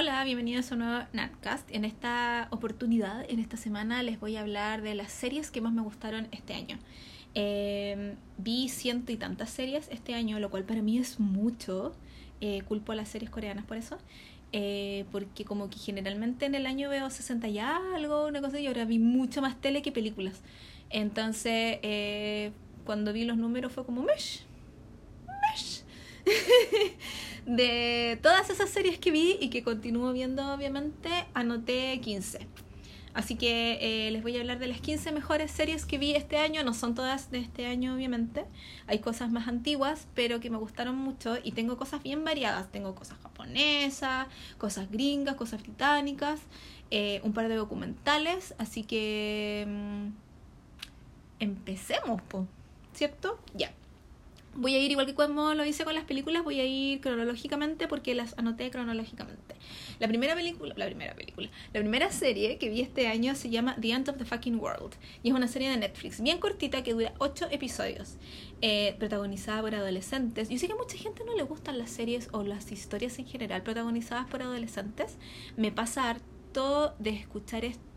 Hola, bienvenidos a un nuevo Natcast. En esta oportunidad, en esta semana, les voy a hablar de las series que más me gustaron este año. Eh, vi ciento y tantas series este año, lo cual para mí es mucho. Eh, culpo a las series coreanas por eso. Eh, porque como que generalmente en el año veo 60 y algo, una cosa, y ahora vi mucho más tele que películas. Entonces, eh, cuando vi los números fue como, mesh, mesh. de todas esas series que vi y que continúo viendo, obviamente, anoté 15. Así que eh, les voy a hablar de las 15 mejores series que vi este año. No son todas de este año, obviamente. Hay cosas más antiguas, pero que me gustaron mucho. Y tengo cosas bien variadas. Tengo cosas japonesas, cosas gringas, cosas británicas, eh, un par de documentales. Así que... mm, empecemos, po. ¿cierto? Ya. Voy a ir igual que como lo hice con las películas, voy a ir cronológicamente porque las anoté cronológicamente. La primera película, la primera película, la primera serie que vi este año se llama The End of the Fucking World y es una serie de Netflix bien cortita que dura 8 episodios, eh, protagonizada por adolescentes. Yo sé que a mucha gente no le gustan las series o las historias en general protagonizadas por adolescentes. Me pasa harto de escuchar esto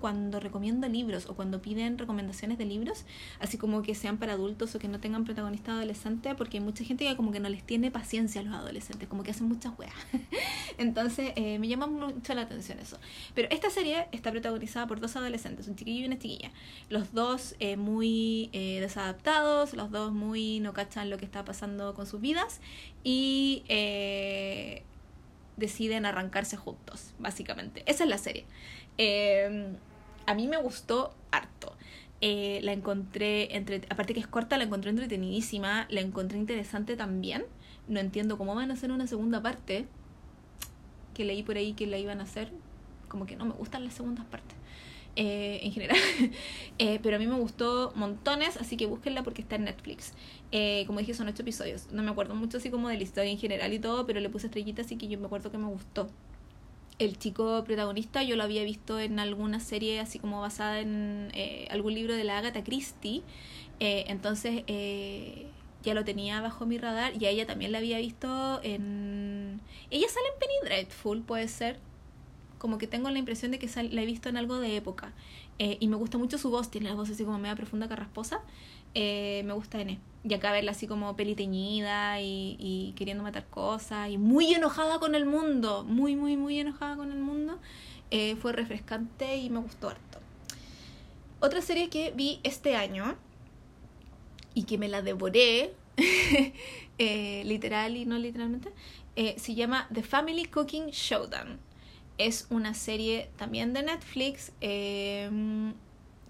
cuando recomiendo libros o cuando piden recomendaciones de libros, así como que sean para adultos o que no tengan protagonista adolescente, porque hay mucha gente que como que no les tiene paciencia a los adolescentes, como que hacen muchas weas. Entonces eh, me llama mucho la atención eso. Pero esta serie está protagonizada por dos adolescentes, un chiquillo y una chiquilla. Los dos eh, muy eh, desadaptados, los dos muy no cachan lo que está pasando con sus vidas y eh, deciden arrancarse juntos, básicamente. Esa es la serie. Eh, a mí me gustó harto. Eh, la encontré, entre, aparte que es corta, la encontré entretenidísima, la encontré interesante también. No entiendo cómo van a hacer una segunda parte, que leí por ahí que la iban a hacer. Como que no me gustan las segundas partes. eh, en general. Eh, pero a mí me gustó montones, así que búsquenla porque está en Netflix. Eh, como dije, son ocho episodios. No me acuerdo mucho así como de la historia en general y todo, pero le puse estrellitas, así que yo me acuerdo que me gustó. El chico protagonista yo lo había visto en alguna serie así como basada en eh, algún libro de la Agatha Christie. Eh, entonces eh, ya lo tenía bajo mi radar y a ella también la había visto en... Ella sale en Penny Dreadful, puede ser. Como que tengo la impresión de que sal- la he visto en algo de época. Eh, y me gusta mucho su voz, tiene la voz así como media profunda, carrasposa. Eh, me gusta N. Y acá verla así como peliteñida y, y queriendo matar cosas y muy enojada con el mundo, muy, muy, muy enojada con el mundo. Eh, fue refrescante y me gustó harto. Otra serie que vi este año y que me la devoré, eh, literal y no literalmente, eh, se llama The Family Cooking Showdown. Es una serie también de Netflix eh,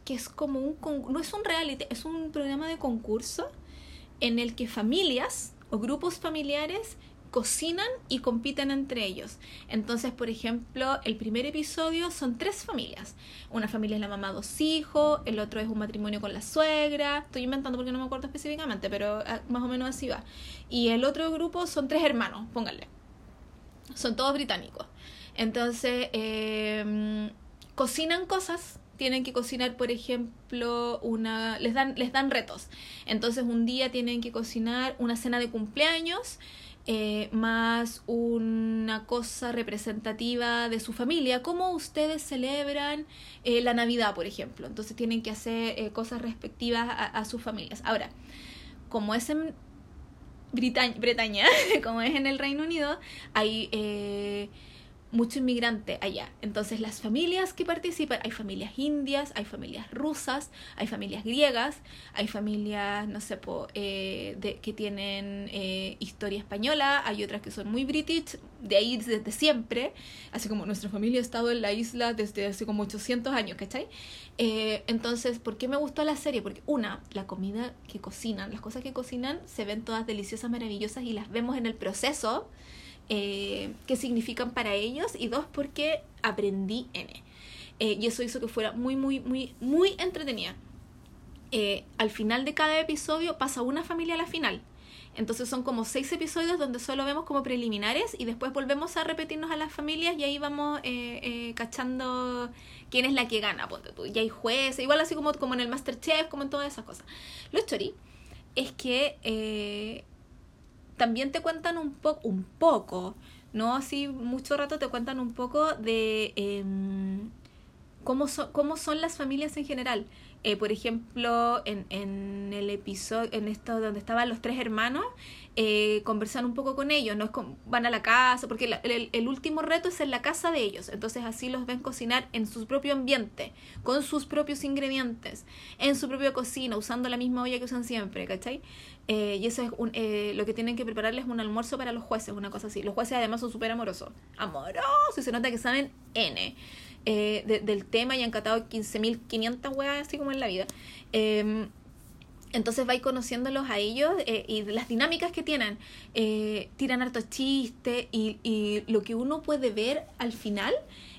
que es como un... No es un reality, es un programa de concurso en el que familias o grupos familiares cocinan y compiten entre ellos. Entonces, por ejemplo, el primer episodio son tres familias. Una familia es la mamá, dos hijos, el otro es un matrimonio con la suegra. Estoy inventando porque no me acuerdo específicamente, pero ah, más o menos así va. Y el otro grupo son tres hermanos, pónganle. Son todos británicos. Entonces, eh, cocinan cosas. Tienen que cocinar, por ejemplo, una. Les dan, les dan retos. Entonces, un día tienen que cocinar una cena de cumpleaños. eh, más una cosa representativa de su familia, cómo ustedes celebran eh, la Navidad, por ejemplo. Entonces tienen que hacer eh, cosas respectivas a, a sus familias. Ahora, como es en Brita- Bretaña, como es en el Reino Unido, hay mucho inmigrante allá. Entonces las familias que participan, hay familias indias, hay familias rusas, hay familias griegas, hay familias, no sé, po, eh, de, que tienen eh, historia española, hay otras que son muy british, de ahí desde siempre, así como nuestra familia ha estado en la isla desde hace como 800 años, ¿cachai? Eh, entonces, ¿por qué me gustó la serie? Porque una, la comida que cocinan, las cosas que cocinan se ven todas deliciosas, maravillosas y las vemos en el proceso eh, qué significan para ellos y dos, porque aprendí N. Eh, y eso hizo que fuera muy, muy, muy, muy entretenida. Eh, al final de cada episodio pasa una familia a la final. Entonces son como seis episodios donde solo vemos como preliminares y después volvemos a repetirnos a las familias y ahí vamos cachando quién es la que gana, ponte tú. Y hay jueces, igual así como, como en el Masterchef, como en todas esas cosas. Lo chori es que también te cuentan un, po un poco no así mucho rato, te cuentan un poco de em, cómo, cómo son las familias en general. Eh, por ejemplo, en, en el episodio, en esto donde estaban los tres hermanos, eh, conversan un poco con ellos, no es van a la casa, porque el, el, último reto es en la casa de ellos, entonces así los ven cocinar en su propio ambiente, con sus propios ingredientes, en su propia cocina, usando la misma olla que usan siempre, ¿cachai? Eh, y eso es un, eh, lo que tienen que prepararles un almuerzo para los jueces, una cosa así. Los jueces además son súper amorosos, amorosos, y se nota que saben N. del tema y han catado 15.500 weas así como en la vida. Em, entonces vais conociéndolos a ellos eh, y las dinámicas que tienen. Eh, tiran hartos chistes y lo que uno puede ver al final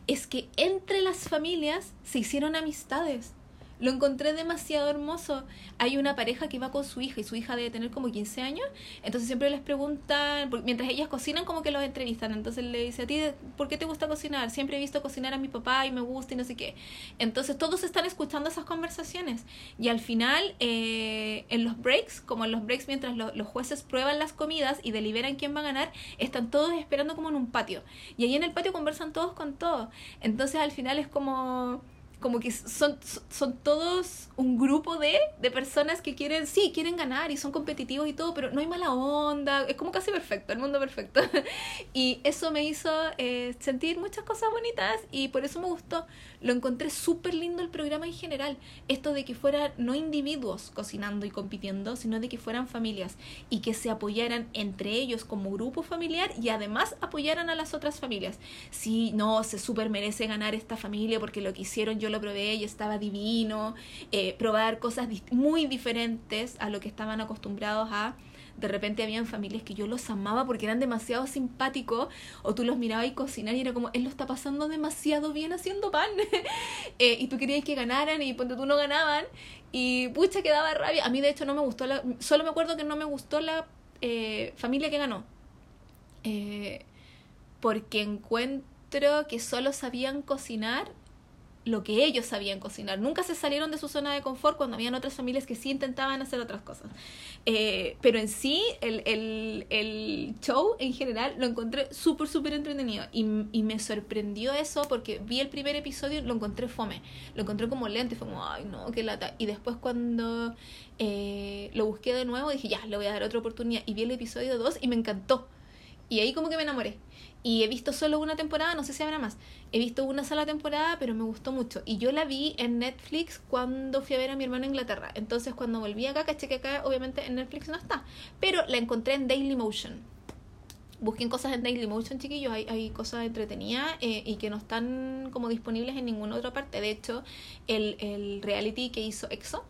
es que entre las familias se hicieron amistades. Lo encontré demasiado hermoso. Hay una pareja que va con su hija y su hija debe tener como 15 años. Entonces siempre les preguntan, mientras ellas cocinan, como que los entrevistan. Entonces le dice a ti, ¿por qué te gusta cocinar? Siempre he visto cocinar a mi papá y me gusta y no sé qué. Entonces todos están escuchando esas conversaciones. Y al final, eh, en los breaks, como en los breaks mientras los jueces prueban las comidas y deliberan quién va a ganar, están todos esperando como en un patio. Y ahí en el patio conversan todos con todos. Entonces al final es como como que son, son todos un grupo de, de personas que quieren, sí, quieren ganar y son competitivos y todo, pero no hay mala onda, es como casi perfecto, el mundo perfecto. y eso me hizo eh, sentir muchas cosas bonitas y por eso me gustó. Lo encontré súper lindo el programa en general, esto de que fueran no individuos cocinando y compitiendo, sino de que fueran familias y que se apoyaran entre ellos como grupo familiar y además apoyaran a las otras familias. Si no, se súper merece ganar esta familia porque lo que hicieron yo lo probé y estaba divino, eh, probar cosas muy diferentes a lo que estaban acostumbrados a. De repente habían familias que yo los amaba porque eran demasiado simpáticos, o tú los mirabas y cocinar y era como, él lo está pasando demasiado bien haciendo pan. eh, y tú querías que ganaran y cuando tú no ganaban, y pucha, que daba rabia. A mí, de hecho, no me gustó la. Solo me acuerdo que no me gustó la eh, familia que ganó. Porque encuentro que solo sabían cocinar lo que ellos sabían cocinar. Nunca se salieron de su zona de confort cuando habían otras familias que sí intentaban hacer otras cosas. Eh, pero en sí, el, el, el, show en general lo encontré súper, súper entretenido. Y, y, me sorprendió eso porque vi el primer episodio lo encontré fome. Lo encontré como lento y fue como, ay, no, qué lata. Y después cuando eh, lo busqué de nuevo dije, ya, le voy a dar otra oportunidad. Y vi el episodio 2 y me encantó. Y ahí como que me enamoré. Y he visto solo una temporada, no sé si habrá más. He visto una sola temporada, pero me gustó mucho. Y yo la vi en Netflix cuando fui a ver a mi hermano en Inglaterra. Entonces cuando volví acá, caché que acá obviamente en Netflix no está. Pero la encontré en Daily Motion. Busquen cosas en Daily Motion, chiquillos. Hay, hay cosas entretenidas eh, y que no están como disponibles en ninguna otra parte. De hecho, el, el reality que hizo EXO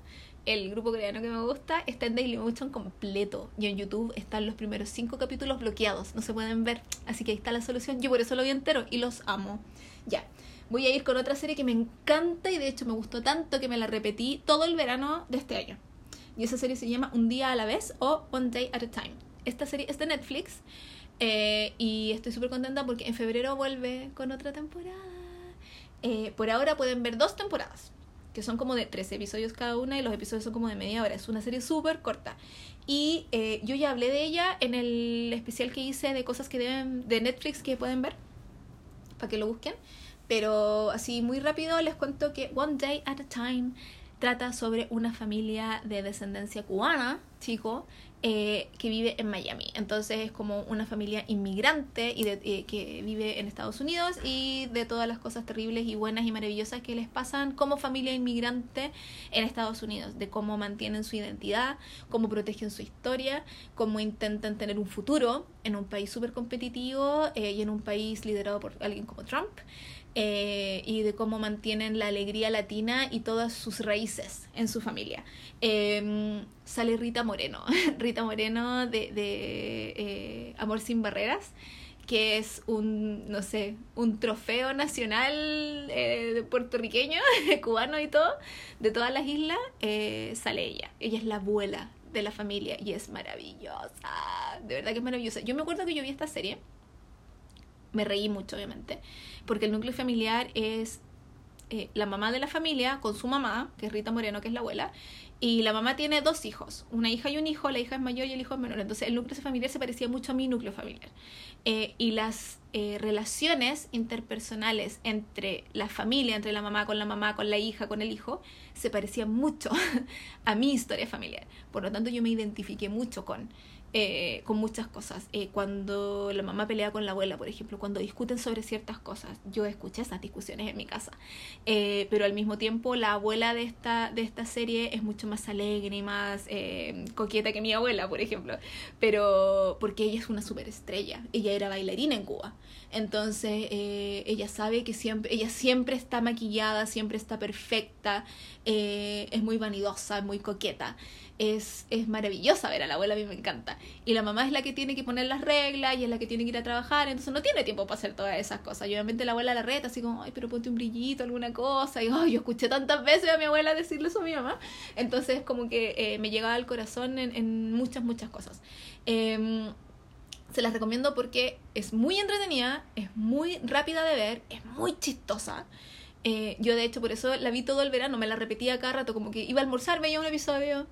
el grupo coreano que me gusta, está en Daily Motion completo. Y en YouTube están los primeros cinco capítulos bloqueados, no se pueden ver. Así que ahí está la solución. Yo por eso lo vi entero y los amo. Ya. Voy a ir con otra serie que me encanta y de hecho me gustó tanto que me la repetí todo el verano de este año. Y esa serie se llama Un día a la vez o One Day at a Time. Esta serie es de Netflix eh, y estoy súper contenta porque en febrero vuelve con otra temporada. Eh, por ahora pueden ver dos temporadas que son como de 13 episodios cada una y los episodios son como de media hora. Es una serie súper corta. Y eh, yo ya hablé de ella en el especial que hice de cosas que deben, de Netflix que pueden ver, para que lo busquen. Pero así muy rápido les cuento que One Day at a Time trata sobre una familia de descendencia cubana, chico, eh, que vive en Miami. Entonces es como una familia inmigrante y de, eh, que vive en Estados Unidos y de todas las cosas terribles y buenas y maravillosas que les pasan como familia inmigrante en Estados Unidos, de cómo mantienen su identidad, cómo protegen su historia, cómo intentan tener un futuro en un país súper competitivo eh, y en un país liderado por alguien como Trump. Eh, y de cómo mantienen la alegría latina y todas sus raíces en su familia. Em, sale Rita Moreno, Rita Moreno de, de eh, Amor sin Barreras que es un, no sé, un trofeo nacional eh, puertorriqueño, cubano y todo, de todas las islas, sale ella. Ella es la abuela de la familia y es maravillosa, de verdad que es maravillosa. Yo me acuerdo que yo vi esta serie me reí mucho, obviamente, porque el núcleo familiar es eh, la mamá de la familia con su mamá, que es Rita Moreno, que es la abuela, Y la mamá tiene dos hijos, una hija y un hijo, la hija es mayor y el hijo es menor. Entonces el núcleo familiar se parecía mucho a mi núcleo familiar. Eh, y las eh, relaciones interpersonales entre la familia, entre la mamá con la mamá, con la hija, con el hijo, se parecían mucho a mi historia familiar. Por lo tanto yo me identifiqué mucho con eh, con muchas cosas. Eh, cuando la mamá pelea con la abuela, por ejemplo, cuando discuten sobre ciertas cosas, yo escuché esas discusiones en mi casa. Eh, pero al mismo tiempo, la abuela de esta, de esta serie es mucho más alegre y más coqueta que mi abuela, por ejemplo. Pero porque ella es una superestrella. Ella era bailarina en Cuba. Entonces, ella sabe que siempre, ella siempre está maquillada, siempre está perfecta, es muy vanidosa, muy coqueta es, es maravillosa ver a la abuela, a mí me encanta. Y la mamá es la que tiene que poner las reglas y es la que tiene que ir a trabajar, entonces no tiene tiempo para hacer todas esas cosas. Y obviamente la abuela la reta, así como, ay, pero ponte un brillito, alguna cosa. Y ay, yo escuché tantas veces a mi abuela decirle eso a mi mamá. Entonces, como que eh, me llegaba al corazón en, en muchas, muchas cosas. Em, se las recomiendo porque es muy entretenida, es muy rápida de ver, es muy chistosa. Eh, yo de hecho por eso la vi todo el verano, me la repetía cada rato, como que iba a almorzar, veía un episodio,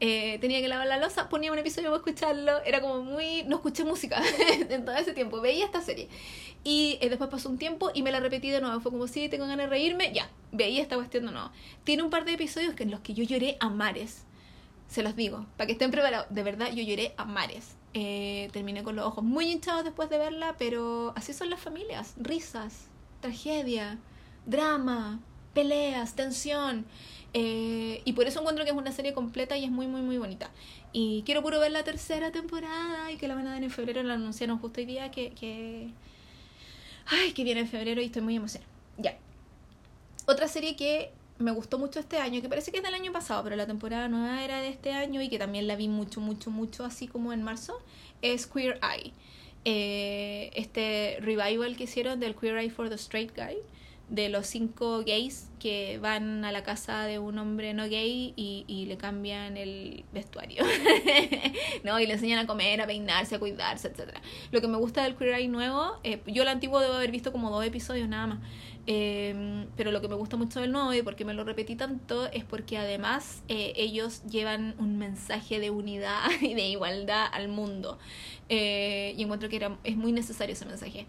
eh, tenía que lavar la losa, ponía un episodio para escucharlo, era como muy... no escuché música en todo ese tiempo, veía esta serie. Y eh, después pasó un tiempo y me la repetí de nuevo, fue como si tengo ganas de reírme, ya, veía esta cuestión de nuevo. Tiene un par de episodios en los que yo lloré a mares, se los digo, para que estén preparados, de verdad yo lloré a mares. Eh, terminé con los ojos muy hinchados después de verla, pero así son las familias, risas, tragedia, drama, peleas, tensión. Eh, y por eso encuentro que es una serie completa y es muy, muy, muy bonita. Y quiero puro ver la tercera temporada y que la van a dar en febrero. La anunciaron justo hoy día que, que... Ay, que viene en febrero y estoy muy emocionada. Ya. Otra serie que me gustó mucho este año, que parece que es del año pasado, pero la temporada nueva era de este año y que también la vi mucho, mucho, mucho, así como en marzo, es Queer Eye. Eh, este revival que hicieron del Queer Eye for the Straight Guy de los cinco gays que van a la casa de un hombre no gay y, y le cambian el vestuario, ¿no? Y le enseñan a comer, a peinarse, a cuidarse, etc. Lo que me gusta del Queer Eye nuevo, eh, yo el antiguo debo haber visto como dos episodios nada más, eh, pero lo que me gusta mucho del nuevo y porque me lo repetí tanto es porque además eh, ellos llevan un mensaje de unidad y de igualdad al mundo. y encuentro que era, es muy necesario ese mensaje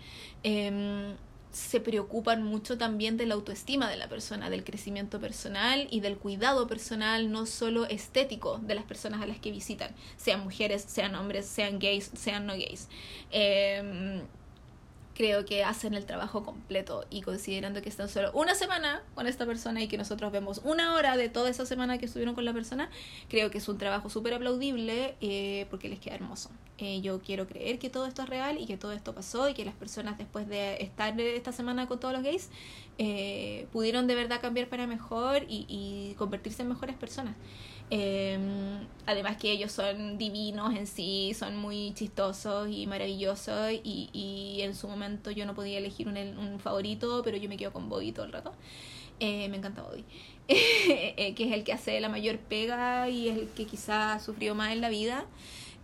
se preocupan mucho también de la autoestima de la persona, del crecimiento personal y del cuidado personal, no solo estético de las personas a las que visitan, sean mujeres, sean hombres, sean gays, sean no gays. Eh, creo que hacen el trabajo completo y considerando que están solo una semana con esta persona y que nosotros vemos una hora de toda esa semana que estuvieron con la persona, creo que es un trabajo súper aplaudible eh, porque les queda hermoso. Eh, yo quiero creer que todo esto es real y que todo esto pasó y que las personas después de estar esta semana con todos los gays eh, pudieron de verdad cambiar para mejor y, y convertirse en mejores personas. Em, además que ellos son divinos en sí, son muy chistosos y maravillosos y, y en su momento yo no podía elegir un, un favorito, pero yo me quedo con Bobby todo el rato. Eh, me encanta Bobby, eh, que es el que hace la mayor pega y es el que quizás sufrió más en la vida.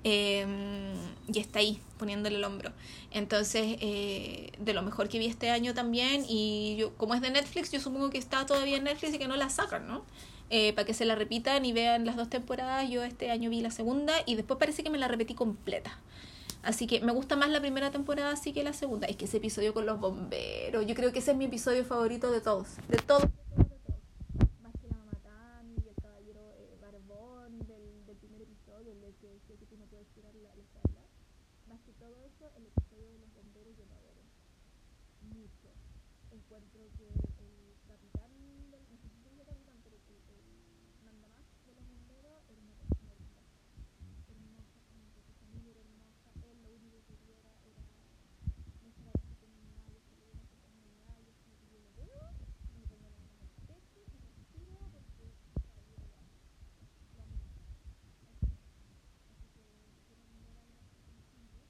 Em, y está ahí, poniéndole el hombro. Entonces, eh, de lo mejor que vi este año también, y yo, como es de Netflix, yo supongo que está todavía en Netflix y que no la sacan, ¿no? Eh, para que se la repitan y vean las dos temporadas. Yo este año vi la segunda y después parece que me la repetí completa. Así que me gusta más la primera temporada así que la segunda. Es que ese episodio con los bomberos, yo creo que ese es mi episodio favorito de todos. De todos. Más que la mamá Tami y el caballero eh, Barbón del, del primer episodio, el que decía que tú no puedes tirar la, la charla. Más que todo eso, el episodio de los bomberos yo lo adoro. Mucho. Encuentro que el capitán del. No sé si es el capitán, pero el, el mandamás de los bomberos era una persona linda. Hermosa, hermosa, su familia era hermosa. Él lo único que quería era, era mostrar su comunidad. Yo soy de esa comunidad. Yo soy que yo lo veo. Me pongo la mano en el pecho y respiro porque para yo lo amo. Lo amo mucho. Así, así que quiero nombrar a una sencillo.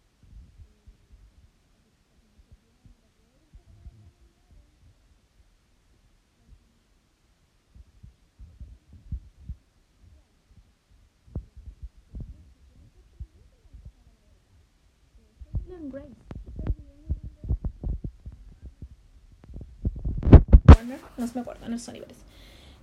No se me acuerdo, no es Sony parece.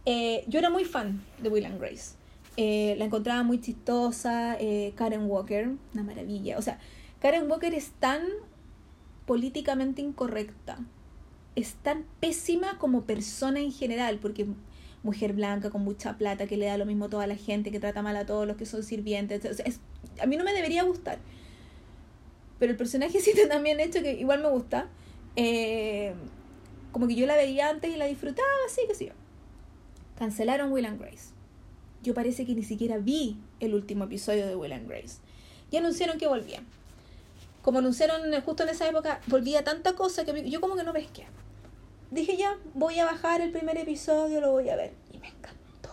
Eh, yo era muy fan de Will and Grace. Eh, la encontraba muy chistosa. Eh, Karen Walker, una maravilla. O sea, Karen Walker es tan políticamente incorrecta. Es tan pésima como persona en general, porque mujer blanca con mucha plata que le da lo mismo a toda la gente, que trata mal a todos los que son sirvientes. es, a mí no me debería gustar. Pero el personaje sí está también hecho que igual me gusta. Eh, como que yo la veía antes y la disfrutaba, así que sí. Cancelaron Will and Grace. Yo parece que ni siquiera vi el último episodio de Will and Grace. Y anunciaron que volvían. Como anunciaron justo en esa época, volvía tanta cosa que yo como que no pesqué. Dije ya, voy a bajar el primer episodio, lo voy a ver. Y me encantó.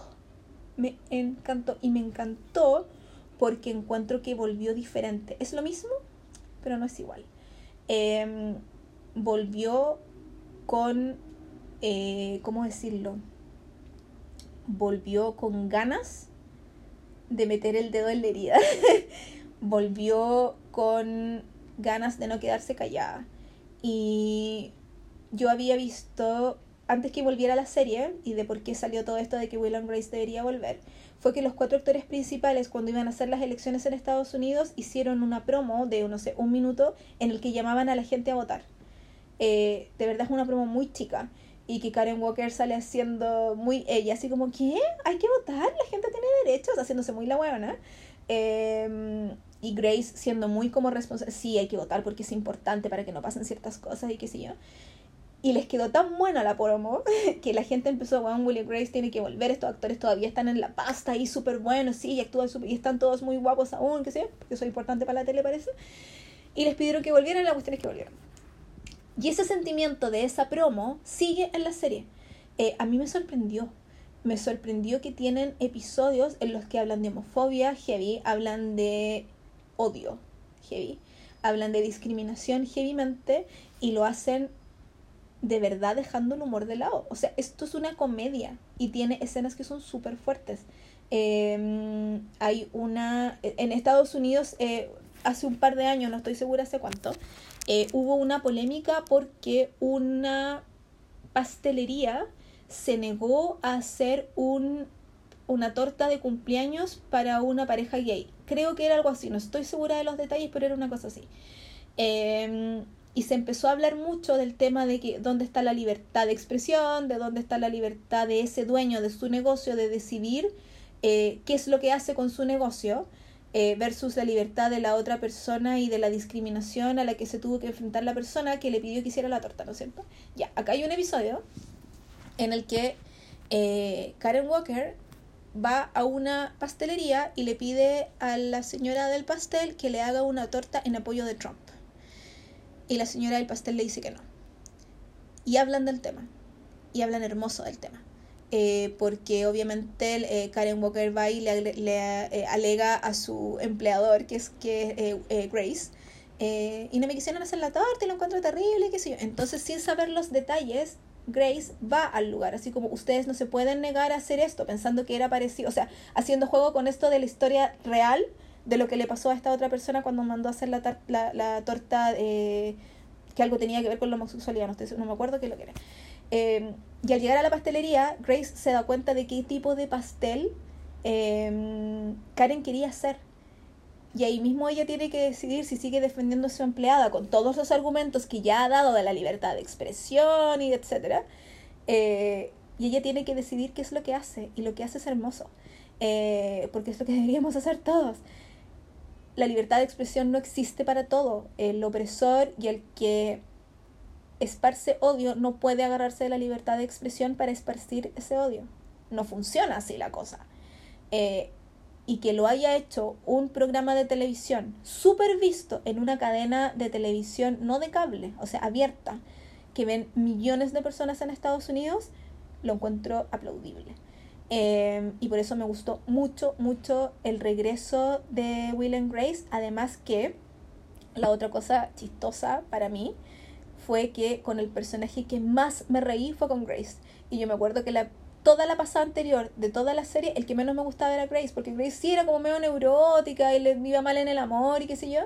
Me encantó. Y me encantó porque encuentro que volvió diferente. Es lo mismo, pero no es igual. Em, volvió con, eh, ¿cómo decirlo? Volvió con ganas de meter el dedo en la herida. volvió con ganas de no quedarse callada. Y yo había visto, antes que volviera la serie, y de por qué salió todo esto de que Will and Grace debería volver, fue que los cuatro actores principales, cuando iban a hacer las elecciones en Estados Unidos, hicieron una promo de, no sé, un minuto en el que llamaban a la gente a votar. Eh, de verdad es una promo muy chica y que Karen Walker sale haciendo muy ella, así como, ¿qué? Hay que votar, la gente tiene derechos, haciéndose muy la huevona. Eh, y Grace siendo muy como responsable, sí, hay que votar porque es importante para que no pasen ciertas cosas y qué sé yo. Y les quedó tan buena la promo que la gente empezó, bueno, William Grace tiene que volver, estos actores todavía están en la pasta ahí súper buenos, sí, y actúan super, y están todos muy guapos aún, qué sé porque eso es importante para la tele parece. Y les pidieron que volvieran, la cuestión es que volvieron. Y ese sentimiento de esa promo sigue en la serie. Eh, a mí me sorprendió. Me sorprendió que tienen episodios en los que hablan de homofobia heavy, hablan de odio heavy, hablan de discriminación heavymente y lo hacen de verdad dejando el humor de lado. O sea, esto es una comedia y tiene escenas que son súper fuertes. Em, hay una. En Estados Unidos, eh, hace un par de años, no estoy segura hace cuánto, eh, hubo una polémica porque una pastelería se negó a hacer un, una torta de cumpleaños para una pareja gay. Creo que era algo así, no estoy segura de los detalles, pero era una cosa así. Em, y se empezó a hablar mucho del tema de que dónde está la libertad de expresión, de dónde está la libertad de ese dueño de su negocio de decidir eh, qué es lo que hace con su negocio. Eh, versus la libertad de la otra persona y de la discriminación a la que se tuvo que enfrentar la persona que le pidió que hiciera la torta, ¿no es cierto? Ya, acá hay un episodio en el que eh, Karen Walker va a una pastelería y le pide a la señora del pastel que le haga una torta en apoyo de Trump. Y la señora del pastel le dice que no. Y hablan del tema. Y hablan hermoso del tema. Eh, porque obviamente eh, Karen Walker va y le, eh, alega a su empleador, que es que Grace, y no me quisieron hacer la torta y lo encuentro terrible, qué sé yo. Entonces, sin saber los detalles, Grace va al lugar, así como ustedes no se pueden negar a hacer esto, pensando que era parecido, o sea, haciendo juego con esto de la historia real de lo que le pasó a esta otra persona cuando mandó a hacer la, la, torta que algo tenía que ver con la homosexualidad, no, no me acuerdo qué lo que era. Em, y al llegar a la pastelería, Grace se da cuenta de qué tipo de pastel em, Karen quería hacer. Y ahí mismo ella tiene que decidir si sigue defendiendo a su empleada con todos los argumentos que ya ha dado de la libertad de expresión y etcétera. Eh, y ella tiene que decidir qué es lo que hace. Y lo que hace es hermoso. Eh, porque es lo que deberíamos hacer todos. La libertad de expresión no existe para todo. El opresor y el que esparce odio no puede agarrarse de la libertad de expresión para esparcir ese odio. No funciona así la cosa. Eh, y que lo haya hecho un programa de televisión súper visto en una cadena de televisión no de cable, o sea, abierta, que ven millones de personas en Estados Unidos, lo encuentro aplaudible. Eh, y por eso me gustó mucho, mucho el regreso de Will and Grace. Además que la otra cosa chistosa para mí fue que con el personaje que más me reí fue con Grace. Y yo me acuerdo que la, toda la pasada anterior de toda la serie, el que menos me gustaba era Grace, porque Grace sí era como medio neurótica y le iba mal en el amor y qué sé yo,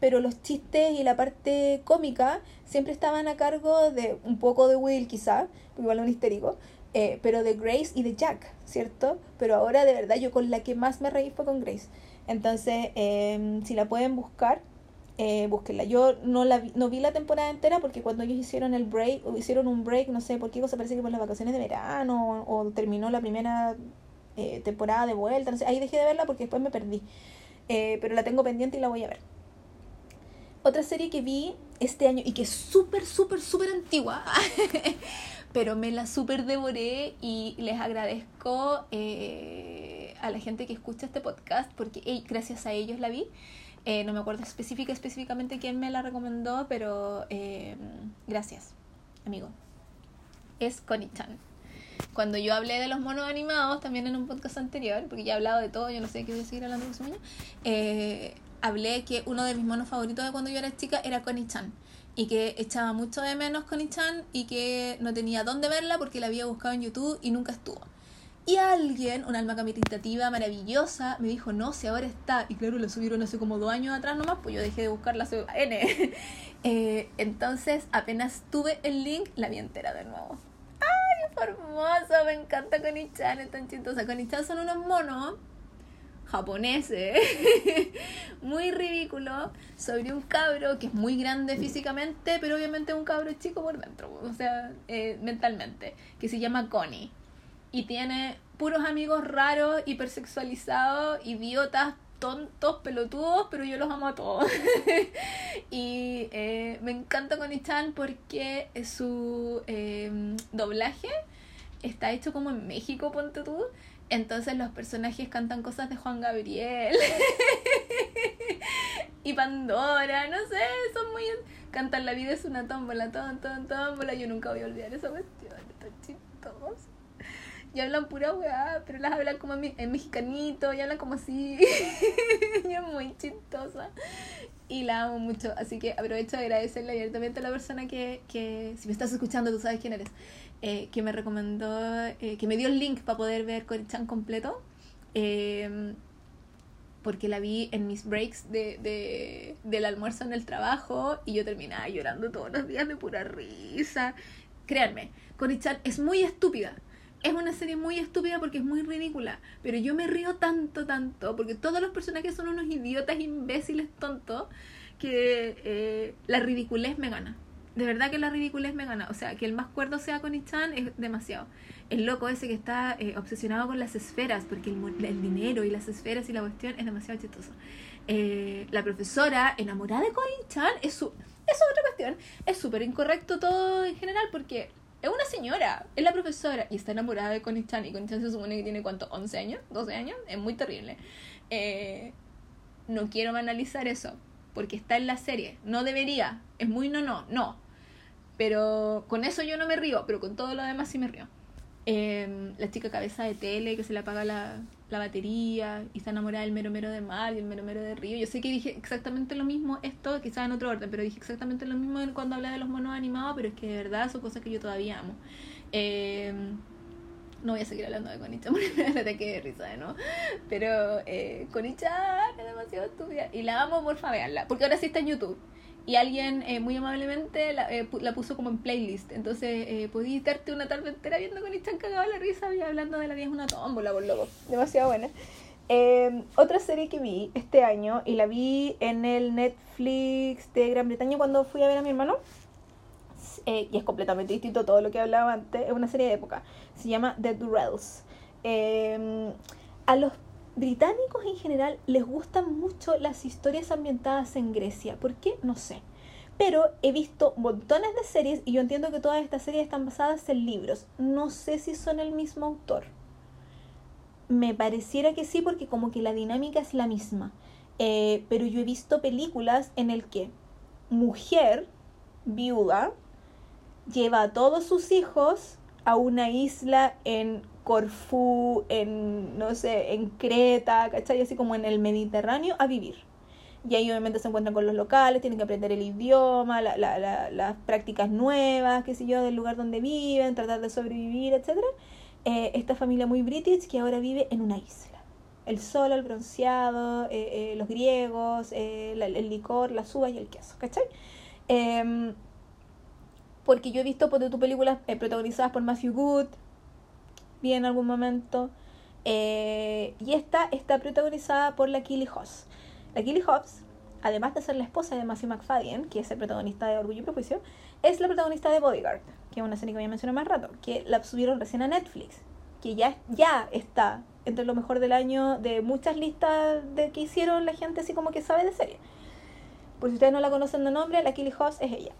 pero los chistes y la parte cómica siempre estaban a cargo de un poco de Will quizá, igual un histérico, Eh, pero de Grace y de Jack, ¿cierto? Pero ahora de verdad yo con la que más me reí fue con Grace. Entonces, em, si la pueden buscar, eh, búsquenla. Yo no la vi, no vi la temporada entera porque cuando ellos hicieron el break, o hicieron un break, no sé por qué cosa, parece que por las vacaciones de verano o, terminó la primera eh, temporada de vuelta, no ahí dejé de verla porque después me perdí. Eh, pero la tengo pendiente y la voy a ver. Otra serie que vi este año y que es súper, súper, súper antigua, pero me la súper devoré y les agradezco eh, a la gente que escucha este podcast porque gracias a ellos la vi. Eh, no me acuerdo específica, específicamente quién me la recomendó, pero gracias, amigo. Es Connie Chan cuando yo hablé de los monos animados, también en un podcast anterior, porque ya he hablado de todo, yo no sé qué voy a seguir hablando de su eh, hablé que uno de mis monos favoritos de cuando yo era chica era Connie-chan. Y que echaba mucho de menos Connie-chan y que no tenía dónde verla porque la había buscado en YouTube y nunca estuvo. Y alguien, un alma caritativa maravillosa, me dijo, no, si ahora está. Y claro, la subieron hace como dos años atrás nomás, pues yo dejé de buscarla hace N. eh, entonces, apenas tuve el link, la vi entera de nuevo hermoso, me encanta Konichan, es tan chistosa. Konichan son unos monos japoneses, muy ridículo, sobre un cabro que es muy grande físicamente, pero obviamente un cabro chico por dentro, o sea, eh, mentalmente, que se llama Connie. Y tiene puros amigos raros, hipersexualizados, idiotas, tontos, pelotudos, pero yo los amo a todos. y eh, me encanta con Chan porque su eh, doblaje está hecho como en México, ponte tú. Entonces los personajes cantan cosas de Juan Gabriel y Pandora, no sé, son muy... Cantan La vida es una tómbola, ton, tómbola. Yo nunca voy a olvidar esa cuestión, está chistoso y hablan pura weá, pero las hablan como en, mexicanito y hablan como así. y es muy chistosa. Y la amo mucho, así que aprovecho de agradecerle abiertamente a la persona que, que si me estás escuchando, tú sabes quién eres, eh, que me recomendó, eh, que me dio el link para poder ver Corichan completo. Eh, porque la vi en mis breaks de, de, del almuerzo en el trabajo y yo terminaba llorando todos los días de pura risa. Créanme, Corichan es muy estúpida, es una serie muy estúpida porque es muy ridícula, pero yo me río tanto, tanto, porque todos los personajes son unos idiotas, imbéciles, tontos, que eh, la ridiculez me gana. De verdad que la ridiculez me gana. O sea, que el más cuerdo sea con Ichan es demasiado. El loco ese que está eh, obsesionado con las esferas, porque el, dinero y las esferas y la cuestión es demasiado chistoso. Eh, la profesora enamorada de Connie-chan es su... es otra cuestión. Es súper incorrecto todo en general porque es una señora, es la profesora y está enamorada de Connie-chan y Connie-chan se supone que tiene cuánto, 11 años, 12 años, es muy terrible. Eh, no quiero analizar eso porque está en la serie, no debería, es muy no, no, no. Pero con eso yo no me río, pero con todo lo demás sí me río. Eh, la chica cabeza de tele que se le apaga la, la batería y está enamorada del mero mero de mar y el mero mero de río. Yo sé que dije exactamente lo mismo esto, quizás en otro orden, pero dije exactamente lo mismo cuando hablé de los monos animados, pero es que de verdad son cosas que yo todavía amo. Eh, no voy a seguir hablando de Conicha porque me da ataque de risa, ¿no? Pero eh, Conicha es demasiado estúpida y la amo, por veanla, porque ahora sí está en YouTube y alguien eh, muy amablemente la, eh, la, puso como en playlist. Entonces eh, podías darte una tarde entera viendo con Ichan cagado la risa y hablando de la vida es una tómbola, por loco. Demasiado buena. Em, otra serie que vi este año y la vi en el Netflix de Gran Bretaña cuando fui a ver a mi hermano. y es completamente distinto a todo lo que hablaba antes. Es una serie de época. Se llama The Durrells. Em, a los británicos en general les gustan mucho las historias ambientadas en Grecia. ¿Por qué? No sé. Pero he visto montones de series y yo entiendo que todas estas series están basadas en libros. No sé si son el mismo autor. Me pareciera que sí porque como que la dinámica es la misma. Eh, pero yo he visto películas en el que mujer viuda lleva a todos sus hijos a una isla en Corfú, en, no sé, en Creta, ¿cachai? Así como en el Mediterráneo, a vivir. Y ahí obviamente se encuentran con los locales, tienen que aprender el idioma, la, la, las prácticas nuevas, qué sé yo, del lugar donde viven, tratar de sobrevivir, etc. Eh, esta familia muy british que ahora vive en una isla. El sol, el bronceado, eh, eh, los griegos, el licor, las uvas y el queso, ¿cachai? Em, porque yo he visto pues, de tus películas protagonizadas por Matthew Good, vi en algún momento. Eh, y esta está protagonizada por la Killy Hobbs. La Killy Hobbs, además de ser la esposa de Matthew McFadden, que es el protagonista de Orgullo y Prejuicio, es la protagonista de Bodyguard, que es una serie que voy a mencionar más rato, que la subieron recién a Netflix, que ya, ya está entre lo mejor del año de muchas listas de que hicieron la gente así como que sabe de serie. Por si ustedes no la conocen de nombre, la Killy Hobbs es ella.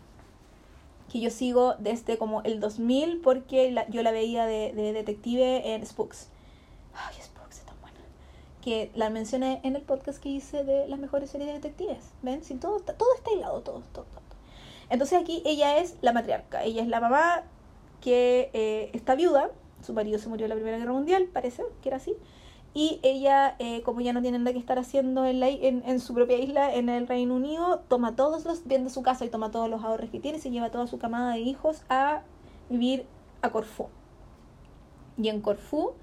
Que yo sigo desde como el 2000 porque yo la veía de, de detective en Spooks. Ay, Spooks es tan buena. Que la mencioné en el podcast que hice de las mejores series de detectives. ¿Ven? Si todo, está, todo está hilado, todo, todo, todo. Entonces aquí ella es la matriarca. Ella es la mamá que eh, está viuda. Su marido se murió en la Primera Guerra Mundial, parece que era así. Y ella, eh, como ya no tiene nada que estar haciendo en, su propia isla, en el Reino Unido, toma todos los, vende su casa y toma todos los ahorros que tiene se lleva toda su camada de hijos a vivir a Corfú. Y en Corfú,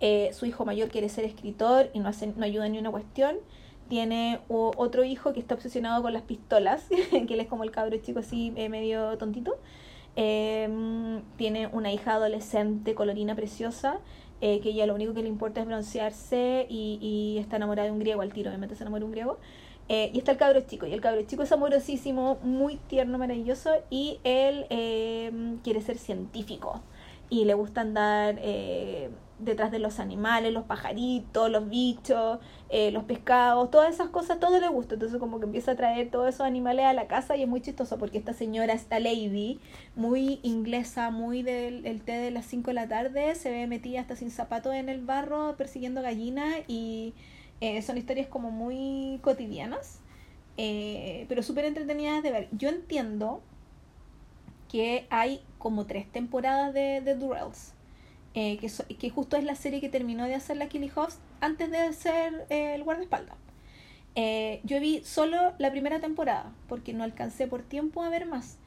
eh, su hijo mayor quiere ser escritor y no, hace, no ayuda ni una cuestión. Tiene otro hijo que está obsesionado con las pistolas, que él es como el cabro chico así eh, medio tontito. Em, tiene una hija adolescente colorina preciosa eh, que ella lo único que le importa es broncearse y, y está enamorada de un griego al tiro, obviamente se enamora de un griego. Eh, y está el cabro chico, y el cabro chico es amorosísimo, muy tierno, maravilloso, y él eh, quiere ser científico y le gusta andar eh, detrás de los animales, los pajaritos, los bichos, eh, los pescados, todas esas cosas, todo le gusta. Entonces como que empieza a traer todos esos animales a la casa y es muy chistoso porque esta señora, esta lady, muy inglesa, muy del té de las 5 de la tarde, se ve metida hasta sin zapatos en el barro persiguiendo gallinas y eh, son historias como muy cotidianas, pero súper entretenidas de ver. Yo entiendo que hay como tres temporadas de, The Durrells. Eh, que, justo es la serie que terminó de hacer la Killy Hobbs antes de ser eh, el guardaespaldas. Eh, yo vi solo la primera temporada porque no alcancé por tiempo a ver más.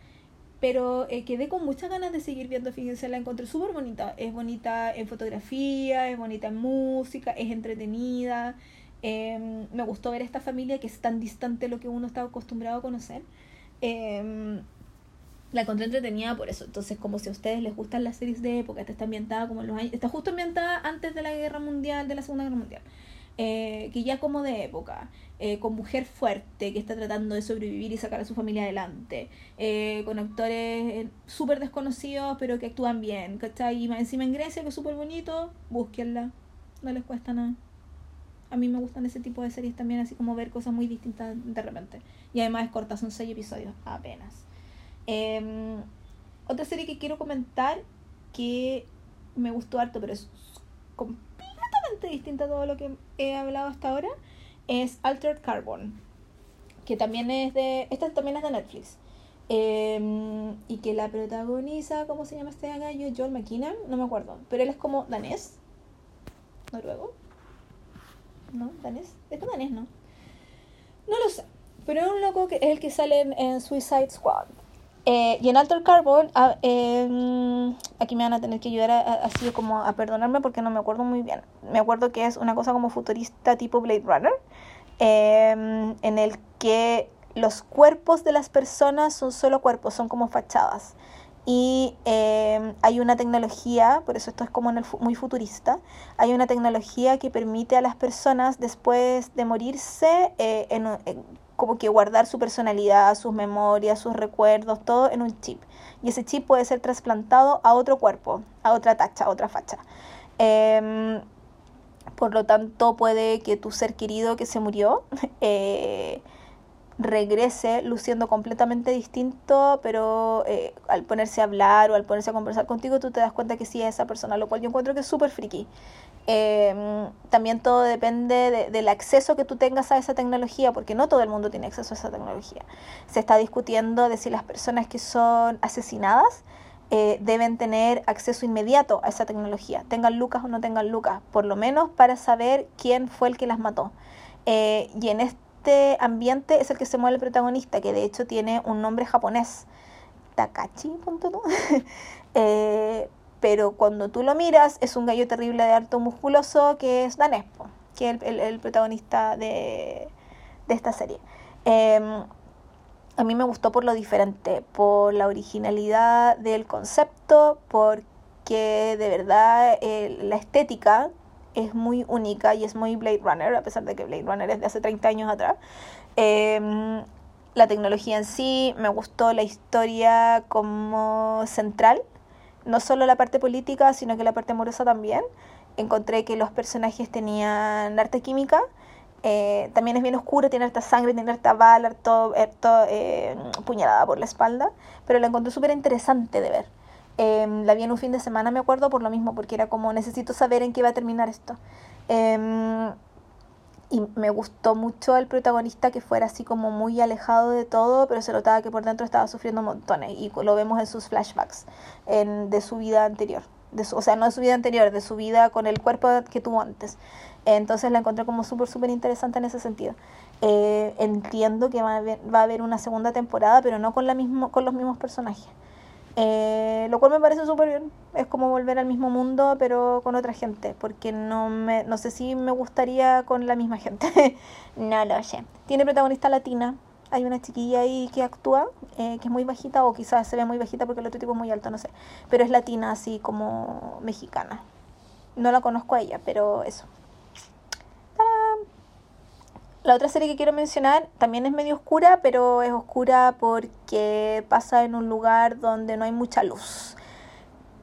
Pero eh, quedé con muchas ganas de seguir viendo. Fíjense, la encontré súper bonita. Es bonita en fotografía, es bonita en música, es entretenida. Em, me gustó ver esta familia que es tan distante de lo que uno estaba acostumbrado a conocer. Eh, la encontré entretenida por eso. Entonces, como si a ustedes les gustan las series de época, esta está ambientada como en los años, está justo ambientada antes de la guerra mundial, de la segunda guerra mundial. Eh, que ya como de época, eh, con mujer fuerte que está tratando de sobrevivir y sacar a su familia adelante, eh, con actores súper desconocidos pero que actúan bien, ¿cachai? Y más encima en Grecia, que es súper bonito, búsquenla, no les cuesta nada. A mí me gustan ese tipo de series también, así como ver cosas muy distintas de repente. Y además es corta, son seis episodios apenas. Em, otra serie que quiero comentar que me gustó harto, pero es completamente distinta a todo lo que he hablado hasta ahora, es Altered Carbon, que también es de, esta también es de Netflix. Em, y que la protagoniza, ¿cómo se llama este gallo? Joel McKinnon, no me acuerdo, pero él es como danés, noruego, ¿no? ¿Danés? Es danés, ¿no? No lo sé, pero es un loco que es el que sale en Suicide Squad. Eh, y en Alter Carbon, ah, em, aquí me van a tener que ayudar a, así como a perdonarme porque no me acuerdo muy bien. Me acuerdo que es una cosa como futurista tipo Blade Runner, em, en el que los cuerpos de las personas son solo cuerpos, son como fachadas. Y em, hay una tecnología, por eso esto es como en el, muy futurista, hay una tecnología que permite a las personas después de morirse eh, en, en como que guardar su personalidad, sus memorias, sus recuerdos, todo en un chip. Y ese chip puede ser trasplantado a otro cuerpo, a otra tacha, a otra facha. Em, por lo tanto, puede que tu ser querido que se murió eh, regrese luciendo completamente distinto, pero eh, al ponerse a hablar o al ponerse a conversar contigo, tú te das cuenta que sí es esa persona, lo cual yo encuentro que es súper friki. Eh, también todo depende del acceso que tú tengas a esa tecnología, porque no todo el mundo tiene acceso a esa tecnología. Se está discutiendo de si las personas que son asesinadas eh, deben tener acceso inmediato a esa tecnología, tengan lucas o no tengan lucas, por lo menos para saber quién fue el que las mató. Eh, y en este ambiente es el que se mueve el protagonista, que de hecho tiene un nombre japonés, Takachi, eh, pero cuando tú lo miras es un gallo terrible de alto musculoso que es danés, que es el, protagonista de, esta serie. Em, a mí me gustó por lo diferente, por la originalidad del concepto, porque de verdad eh, la estética es muy única y es muy Blade Runner, a pesar de que Blade Runner es de hace 30 años atrás. Em, la tecnología en sí, me gustó la historia como central, no solo la parte política, sino que la parte amorosa también. Encontré que los personajes tenían arte química, eh, también es bien oscuro, tiene harta sangre, tiene harta bala, todo, eh, puñalada por la espalda, pero la encontré súper interesante de ver. Em, la vi en un fin de semana, me acuerdo, por lo mismo, porque era como necesito saber en qué va a terminar esto. Em, y me gustó mucho el protagonista que fuera así como muy alejado de todo, pero se notaba que por dentro estaba sufriendo montones y lo vemos en sus flashbacks en, de su vida anterior. De su, o sea, no de su vida anterior, de su vida con el cuerpo que tuvo antes. Entonces la encontré como súper, súper interesante en ese sentido. Eh, entiendo que va a, haber, va a haber una segunda temporada, pero no con, la mismo, con los mismos personajes. Eh, lo cual me parece súper bien. Es como volver al mismo mundo, pero con otra gente. Porque no, me, no sé si me gustaría con la misma gente. no lo sé. Tiene protagonista latina. Hay una chiquilla ahí que actúa, eh, que es muy bajita, o quizás se ve muy bajita porque el otro tipo es muy alto, no sé. Pero es latina, así como mexicana. No la conozco a ella, pero eso. La otra serie que quiero mencionar también es medio oscura, pero es oscura porque pasa en un lugar donde no hay mucha luz.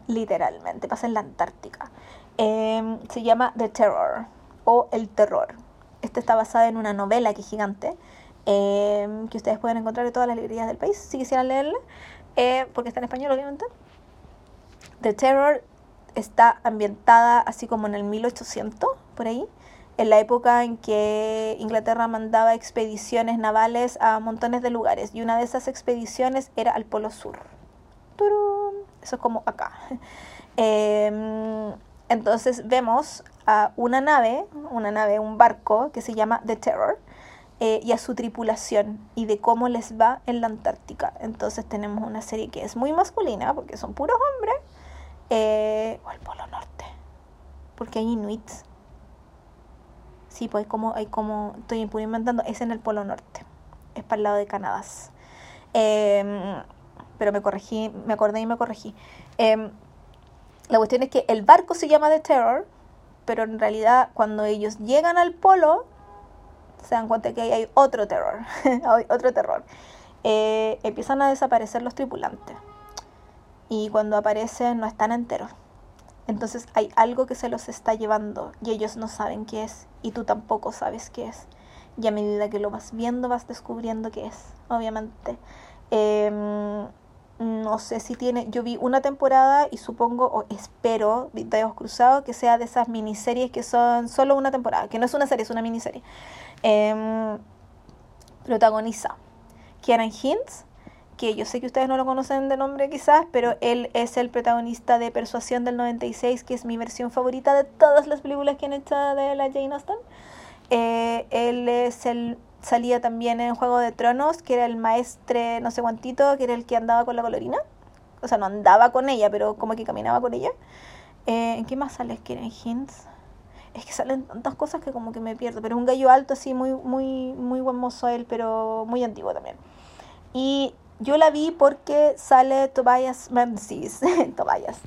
Literalmente, pasa en la Antártica. Em, se llama The Terror o El Terror. Esta está basada en una novela que es gigante, em, que ustedes pueden encontrar en todas las librerías del país si quisieran leerla, eh, porque está en español obviamente. The Terror está ambientada así como en el 1800, por ahí en la época en que Inglaterra mandaba expediciones navales a montones de lugares y una de esas expediciones era al Polo Sur. Eso es como acá. Em, entonces vemos a una nave, una nave, un barco que se llama The Terror eh, y a su tripulación y de cómo les va en la Antártica. Entonces tenemos una serie que es muy masculina porque son puros hombres eh, o al Polo Norte porque hay inuits Sí, pues hay como, hay como, estoy inventando, es en el Polo Norte, es para el lado de Canadá. Em, pero me corregí, me acordé y me corregí. Em, la cuestión es que el barco se llama The Terror, pero en realidad cuando ellos llegan al polo, se dan cuenta que hay otro terror, otro terror. Eh, empiezan a desaparecer los tripulantes. Y cuando aparecen no están enteros. Entonces hay algo que se los está llevando y ellos no saben qué es y tú tampoco sabes qué es. Y a medida que lo vas viendo vas descubriendo qué es, obviamente. Em, no sé si tiene, yo vi una temporada y supongo o espero, videos cruzados, que sea de esas miniseries que son solo una temporada, que no es una serie, es una miniserie. Eh, protagoniza Kieran Hintz, que yo sé que ustedes no lo conocen de nombre quizás, pero él es el protagonista de Persuasión del 96, que es mi versión favorita de todas las películas que han hecho de la Jane Austen. Eh, él es el salía también en Juego de Tronos, que era el maestre no sé cuántito, que era el que andaba con la colorina. O sea, no andaba con ella, pero como que caminaba con ella. Eh, ¿En qué más sale Karen Hints? Es que salen tantas cosas que como que me pierdo, pero es un gallo alto así, muy, muy, muy buen mozo él, pero muy antiguo también. Y yo la vi porque sale Tobias Menzies. Tobias.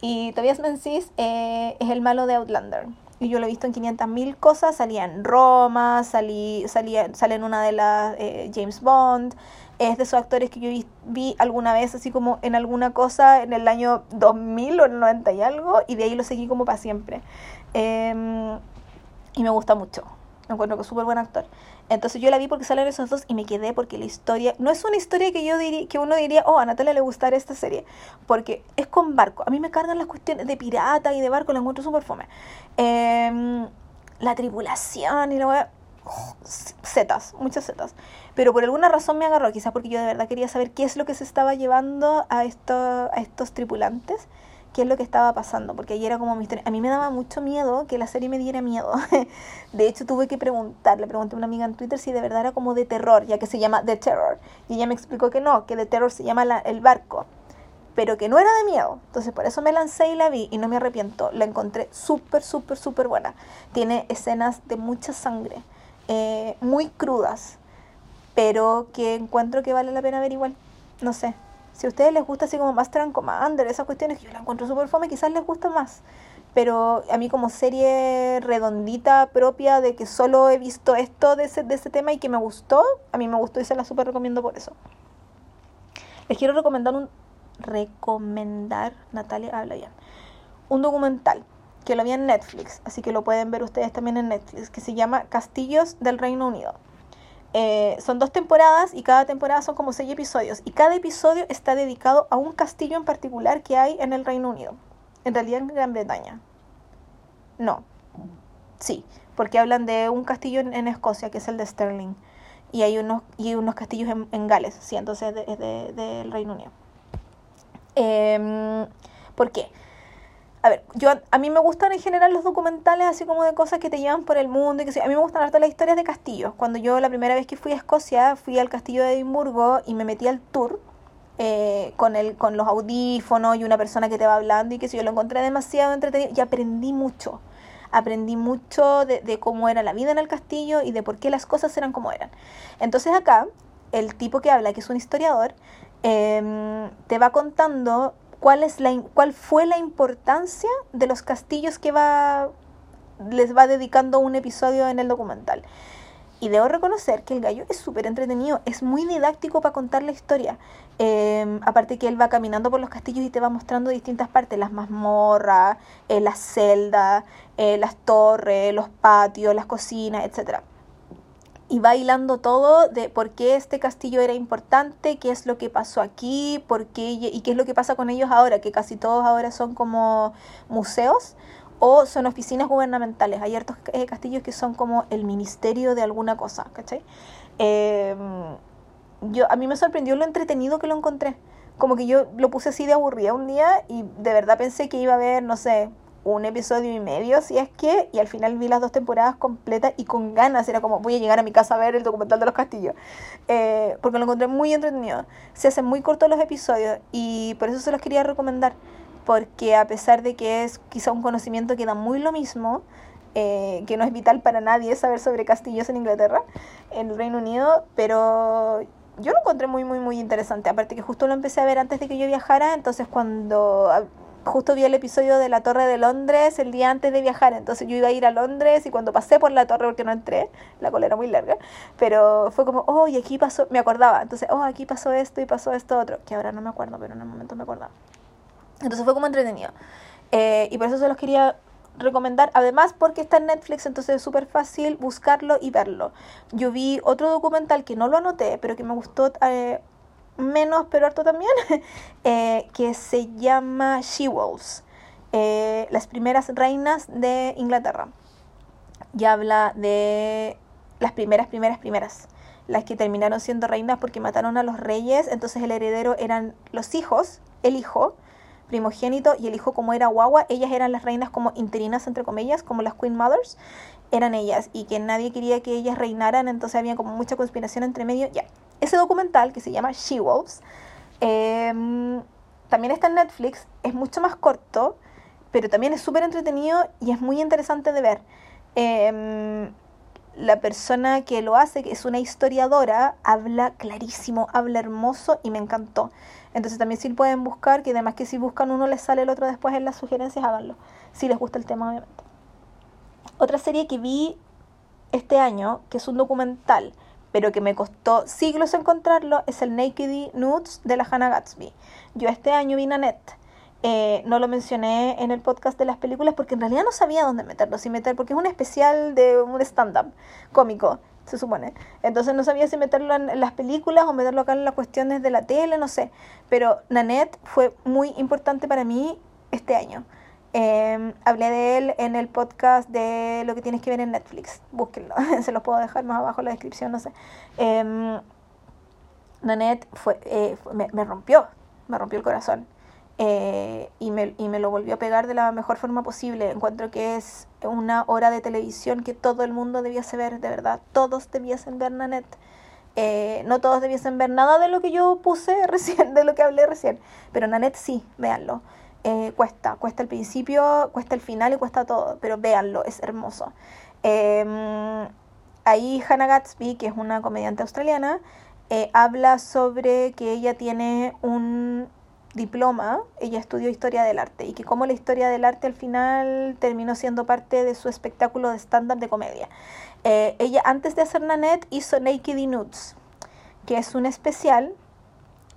Y Tobias Menzies eh, es el malo de Outlander. Y yo lo he visto en 500.000 cosas. Salía en Roma, salí, salía, sale en una de las eh, James Bond. Es de esos actores que yo vi, alguna vez, así como en alguna cosa en el año 2000 o el 90 y algo. Y de ahí lo seguí como para siempre. Em, y me gusta mucho. Encuentro que súper buen actor. Entonces yo la vi porque salen esos dos y me quedé porque la historia no es una historia que yo diría que uno diría, oh, a Natalia le gustará esta serie, porque es con barco. A mí me cargan las cuestiones de pirata y de barco, la encuentro súper fome. Em, la tripulación y la setas, muchas setas. Pero por alguna razón me agarró, quizás porque yo de verdad quería saber qué es lo que se estaba llevando a, esto, a estos tripulantes qué es lo que estaba pasando, porque ahí era como mi historia. A mí me daba mucho miedo que la serie me diera miedo. de hecho, tuve que preguntar, le pregunté a una amiga en Twitter si de verdad era como de terror, ya que se llama The Terror. Y ella me explicó que no, que The Terror se llama el barco, pero que no era de miedo. Entonces, por eso me lancé y la vi y no me arrepiento. La encontré súper, súper, súper buena. Tiene escenas de mucha sangre, eh, muy crudas, pero que encuentro que vale la pena ver igual. No sé, Si a ustedes les gusta así como Master and Commander, esas cuestiones que yo la encuentro súper fome, quizás les gusta más. Pero a mí como serie redondita propia de que solo he visto esto de ese, de ese tema y que me gustó, a mí me gustó y se la súper recomiendo por eso. Les quiero recomendar un... Recomendar, Natalia habla bien. Un documental que lo vi en Netflix, así que lo pueden ver ustedes también en Netflix, que se llama Castillos del Reino Unido. Eh, son dos temporadas y cada temporada son como seis episodios. Y cada episodio está dedicado a un castillo en particular que hay en el Reino Unido. En realidad en Gran Bretaña. No. Sí, porque hablan de un castillo en, Escocia, que es el de Stirling. Y hay unos, y unos castillos en, Gales, sí, entonces es del Reino Unido. Eh, ¿Por qué? A ver, yo a mí me gustan en general los documentales así como de cosas que te llevan por el mundo y que a mí me gustan harto las historias de castillos. Cuando yo la primera vez que fui a Escocia, fui al castillo de Edimburgo y me metí al tour eh, con el, con los audífonos y una persona que te va hablando y que si yo lo encontré demasiado entretenido y aprendí mucho. Aprendí mucho de, de cómo era la vida en el castillo y de por qué las cosas eran como eran. Entonces acá, el tipo que habla, que es un historiador, em, te va contando cuál, es la, cuál fue la importancia de los castillos que va, les va dedicando un episodio en el documental. Y debo reconocer que el gallo es súper entretenido, es muy didáctico para contar la historia. Em, aparte que él va caminando por los castillos y te va mostrando distintas partes, las mazmorras, eh, las celdas, eh, las torres, los patios, las cocinas, etcétera y va hilando todo de por qué este castillo era importante, qué es lo que pasó aquí, por qué y qué es lo que pasa con ellos ahora, que casi todos ahora son como museos o son oficinas gubernamentales. Hay ciertos eh, castillos que son como el ministerio de alguna cosa, ¿cachai? Em, yo, a mí me sorprendió lo entretenido que lo encontré. Como que yo lo puse así de aburrida un día y de verdad pensé que iba a haber, no sé, un episodio y medio, si es que, y al final vi las dos temporadas completas y con ganas, era como voy a llegar a mi casa a ver el documental de los castillos, eh, porque lo encontré muy entretenido. Se hacen muy cortos los episodios y por eso se los quería recomendar, porque a pesar de que es quizá un conocimiento que da muy lo mismo, eh, que no es vital para nadie saber sobre castillos en Inglaterra, en el Reino Unido, pero yo lo encontré muy, muy, muy interesante. Aparte que justo lo empecé a ver antes de que yo viajara, entonces cuando justo vi el episodio de la Torre de Londres el día antes de viajar, entonces yo iba a ir a Londres y cuando pasé por la torre, porque no entré, la cola era muy larga, pero fue como, oh, y aquí pasó, me acordaba, entonces, oh, aquí pasó esto y pasó esto otro, que ahora no me acuerdo, pero en el momento me acordaba. Entonces fue como entretenido. Eh, y por eso se los quería recomendar, además porque está en Netflix, entonces es súper fácil buscarlo y verlo. Yo vi otro documental que no lo anoté, pero que me gustó eh, menos, pero harto también, eh, que se llama She-Wolves, eh, las primeras reinas de Inglaterra. Y habla de las primeras, primeras, primeras, las que terminaron siendo reinas porque mataron a los reyes, entonces el heredero eran los hijos, el hijo primogénito y el hijo como era guagua, ellas eran las reinas como interinas, entre comillas, como las Queen Mothers, eran ellas y que nadie quería que ellas reinaran, entonces había como mucha conspiración entre medio, ya ese documental que se llama She-Wolves em, también está en Netflix, es mucho más corto, pero también es súper entretenido y es muy interesante de ver. Em, la persona que lo hace, que es una historiadora, habla clarísimo, habla hermoso y me encantó. Entonces también si pueden buscar, que además que si buscan uno les sale el otro después en las sugerencias, háganlo, si les gusta el tema obviamente. Otra serie que vi este año, que es un documental, pero que me costó siglos encontrarlo, es el Naked Nudes de la Hannah Gatsby. Yo este año vi Nanette. Eh, no lo mencioné en el podcast de las películas porque en realidad no sabía dónde meterlo, si meter, porque es un especial de un stand-up cómico, se supone. Entonces no sabía si meterlo en, las películas o meterlo acá en las cuestiones de la tele, no sé. Pero Nanette fue muy importante para mí este año. Em, hablé de él en el podcast de lo que tienes que ver en Netflix. Búsquenlo, se los puedo dejar más abajo en la descripción, no sé. Eh, Nanette fue, eh, me, rompió, me rompió el corazón. Eh, y, me, y me lo volvió a pegar de la mejor forma posible. Encuentro que es una hora de televisión que todo el mundo debiese ver, de verdad. Todos debiesen ver Nanette. Eh, no todos debiesen ver nada de lo que yo puse recién, de lo que hablé recién. Pero Nanette sí, véanlo. Eh, cuesta, cuesta el principio, cuesta el final y cuesta todo, pero véanlo, es hermoso. Em, ahí Hannah Gatsby, que es una comediante australiana, eh, habla sobre que ella tiene un diploma, ella estudió historia del arte y que como la historia del arte al final terminó siendo parte de su espectáculo de stand-up de comedia. Eh, ella antes de hacer Nanette hizo Naked Nudes, que es un especial.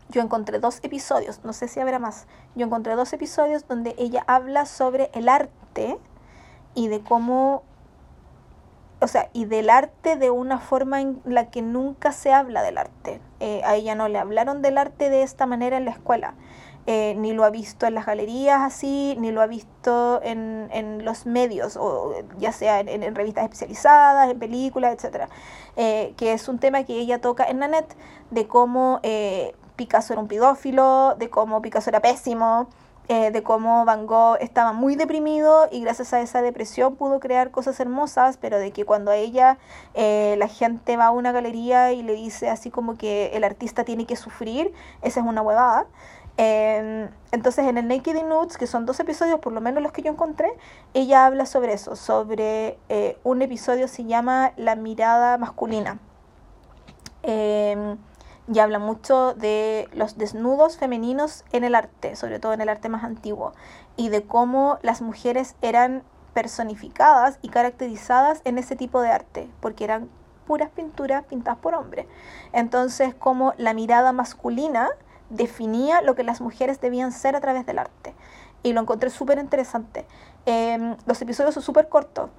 Yo encontré dos episodios, no sé si habrá más. Yo encontré dos episodios donde ella habla sobre el arte y de cómo o sea, y del arte de una forma en la que nunca se habla del arte. Eh, a ella no le hablaron del arte de esta manera en la escuela. Eh, ni lo ha visto en las galerías así, ni lo ha visto en, en los medios, o ya sea en, revistas especializadas, en películas, etc. Eh, que es un tema que ella toca en Nanette, de cómo Picasso era un pedófilo, de cómo Picasso era pésimo, eh, de cómo Van Gogh estaba muy deprimido y gracias a esa depresión pudo crear cosas hermosas, pero de que cuando a ella eh, la gente va a una galería y le dice así como que el artista tiene que sufrir, esa es una huevada. Em, entonces en el Naked in Nudes, que son dos episodios, por lo menos los que yo encontré, ella habla sobre eso, sobre eh, un episodio se llama La mirada masculina. Em, y habla mucho de los desnudos femeninos en el arte, sobre todo en el arte más antiguo, y de cómo las mujeres eran personificadas y caracterizadas en ese tipo de arte, porque eran puras pinturas pintadas por hombres. Entonces, como la mirada masculina definía lo que las mujeres debían ser a través del arte. Y lo encontré súper interesante. Em, los episodios son súper cortos,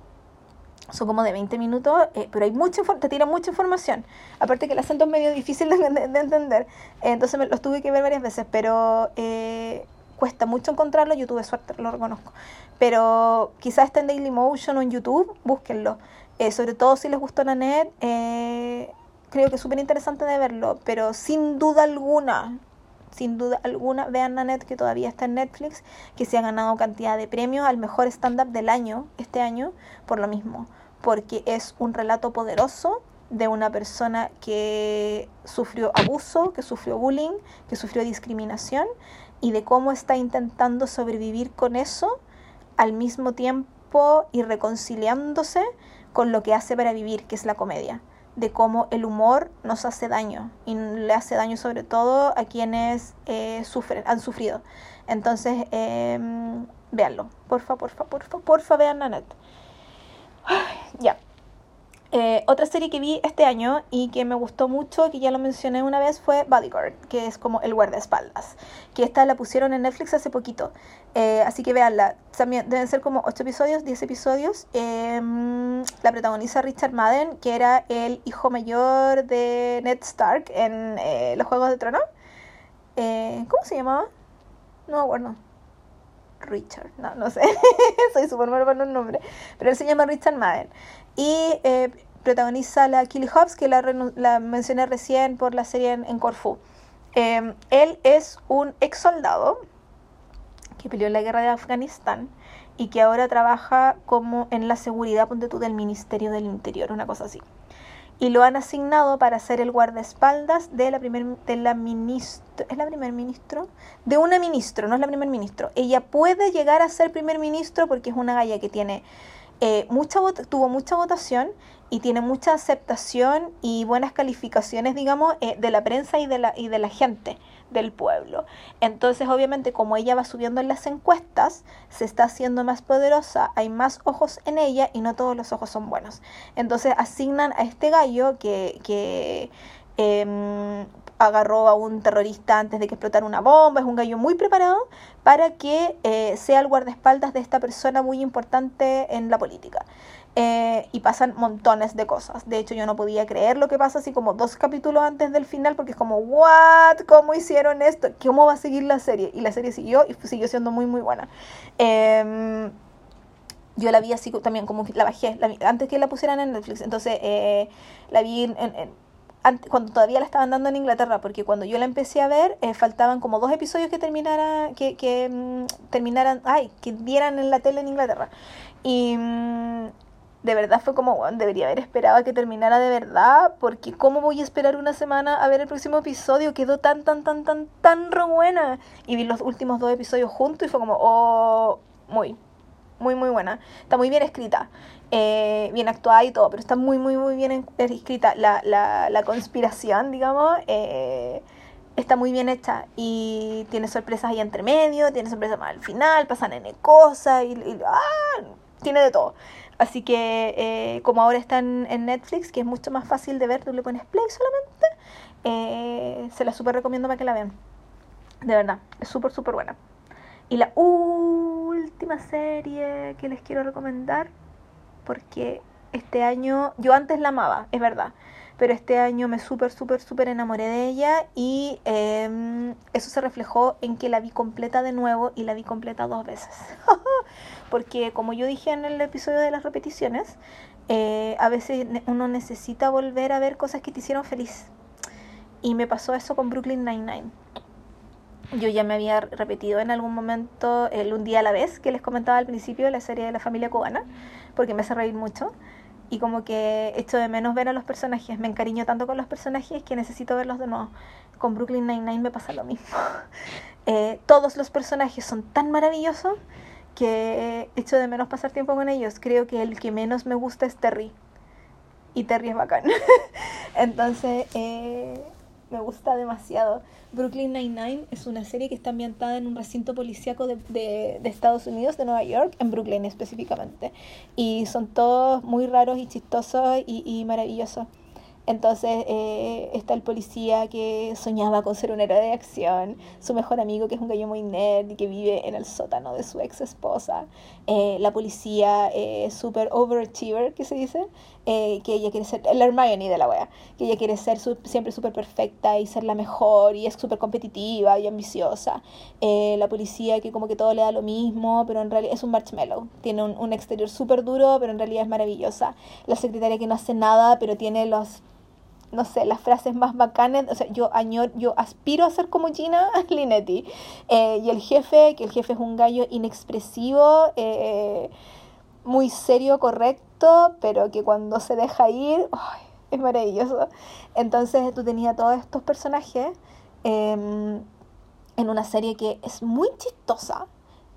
son como de 20 minutos, eh, pero hay mucha te tira mucha información. Aparte que el acento es medio difícil de, entender, entonces me, los tuve que ver varias veces, pero eh, cuesta mucho encontrarlo. Yo tuve suerte, lo reconozco. Pero quizás está en Dailymotion o en YouTube, búsquenlo. Eh, sobre todo si les gustó la net, creo que es súper interesante de verlo, pero sin duda alguna, sin duda alguna, vean Nanette que todavía está en Netflix, que se ha ganado cantidad de premios al mejor stand-up del año, este año, por lo mismo porque es un relato poderoso de una persona que sufrió abuso, que sufrió bullying, que sufrió discriminación y de cómo está intentando sobrevivir con eso al mismo tiempo y reconciliándose con lo que hace para vivir, que es la comedia, de cómo el humor nos hace daño y le hace daño sobre todo a quienes eh, sufren, han sufrido. Entonces, eh, véanlo, porfa, porfa, porfa, porfa, vean Nanette ya. Eh, otra serie que vi este año y que me gustó mucho, que ya lo mencioné una vez, fue Bodyguard, que es como el guardaespaldas. Que esta la pusieron en Netflix hace poquito. Eh, así que véanla. También deben ser como 8 episodios, 10 episodios. Em, la protagoniza Richard Madden, que era el hijo mayor de Ned Stark en eh, los Juegos de Trono. ¿Cómo se llamaba? No me acuerdo. Richard, no, no sé, soy súper malo para los nombres, pero él se llama Richard Madden. Y eh, protagoniza la Killy Hobbs, que la, la, mencioné recién por la serie en, Corfu. Em, él es un ex soldado que peleó en la guerra de Afganistán y que ahora trabaja como en la seguridad, ponte tú, del Ministerio del Interior, una cosa así y lo han asignado para ser el guardaespaldas de la primer de la ministra es la primer ministro de una ministro no es la primer ministro. Ella puede llegar a ser primer ministro porque es una galla que tiene eh, mucha tuvo mucha votación y tiene mucha aceptación y buenas calificaciones digamos eh, de la prensa y de la y de la gente del pueblo. Entonces, obviamente, como ella va subiendo en las encuestas, se está haciendo más poderosa, hay más ojos en ella y no todos los ojos son buenos. Entonces, asignan a este gallo que, que em, agarró a un terrorista antes de que explotara una bomba, es un gallo muy preparado para que eh, sea el guardaespaldas de esta persona muy importante en la política. Eh, y pasan montones de cosas. De hecho, yo no podía creer lo que pasa así como dos capítulos antes del final, porque es como, ¿what? ¿Cómo hicieron esto? ¿Cómo va a seguir la serie? Y la serie siguió y siguió siendo muy, muy buena. Em, yo la vi así también, como la bajé, antes que la pusieran en Netflix. Entonces, eh, la vi cuando todavía la estaban dando en Inglaterra, porque cuando yo la empecé a ver, eh, faltaban como dos episodios que terminara, que, que mm, terminaran, ay, que dieran en la tele en Inglaterra. Y mm, de verdad fue como, debería haber esperado que terminara de verdad, porque ¿cómo voy a esperar una semana a ver el próximo episodio? Quedó tan, tan, tan, tan, tan re. Y vi los últimos dos episodios juntos y fue como, oh, muy, muy, muy buena. Está muy bien escrita, eh, bien actuada y todo, pero está muy, muy, muy bien escrita. La, la, la conspiración, digamos, eh, está muy bien hecha y tiene sorpresas ahí entre medio, tiene sorpresas más al final, pasan en cosas y, y ¡ah! tiene de todo. Así que eh, como ahora está en, Netflix, que es mucho más fácil de ver, tú le pones play solamente, eh, se la súper recomiendo para que la vean. De verdad, es súper, súper buena. Y la última serie que les quiero recomendar, porque este año, yo antes la amaba, es verdad, pero este año me súper, súper, súper enamoré de ella y em, eso se reflejó en que la vi completa de nuevo y la vi completa dos veces. porque como yo dije en el episodio de las repeticiones, eh, a veces uno necesita volver a ver cosas que te hicieron feliz. Y me pasó eso con Brooklyn Nine-Nine. Yo ya me había repetido en algún momento el Un día a la vez, que les comentaba al principio, la serie de la familia cubana, porque me hace reír mucho. Y como que echo de menos ver a los personajes. Me encariño tanto con los personajes que necesito verlos de nuevo. Con Brooklyn Nine-Nine me pasa lo mismo. Eh, todos los personajes son tan maravillosos que echo de menos pasar tiempo con ellos. Creo que el que menos me gusta es Terry. Y Terry es bacán. Entonces, eh, me gusta demasiado. Brooklyn Nine-Nine es una serie que está ambientada en un recinto policíaco de, de, Estados Unidos, de Nueva York, en Brooklyn específicamente. Y son todos muy raros y chistosos y, y maravillosos. Entonces eh, está el policía que soñaba con ser un héroe de acción, su mejor amigo que es un gallo muy nerd y que vive en el sótano de su ex esposa, eh, la policía eh, super overachiever que se dice, eh, que ella quiere ser, la Hermione de la wea, que ella quiere ser siempre súper perfecta y ser la mejor y es súper competitiva y ambiciosa, la policía que como que todo le da lo mismo, pero en realidad es un marshmallow, tiene un, un exterior súper duro, pero en realidad es maravillosa, la secretaria que no hace nada, pero tiene los no sé, las frases más bacanas. O sea, yo, añor, yo aspiro a ser como Gina Linetti. Eh, y el jefe, que el jefe es un gallo inexpresivo, eh, muy serio, correcto, pero que cuando se deja ir, es maravilloso. Entonces tú tenías todos estos personajes em, en una serie que es muy chistosa,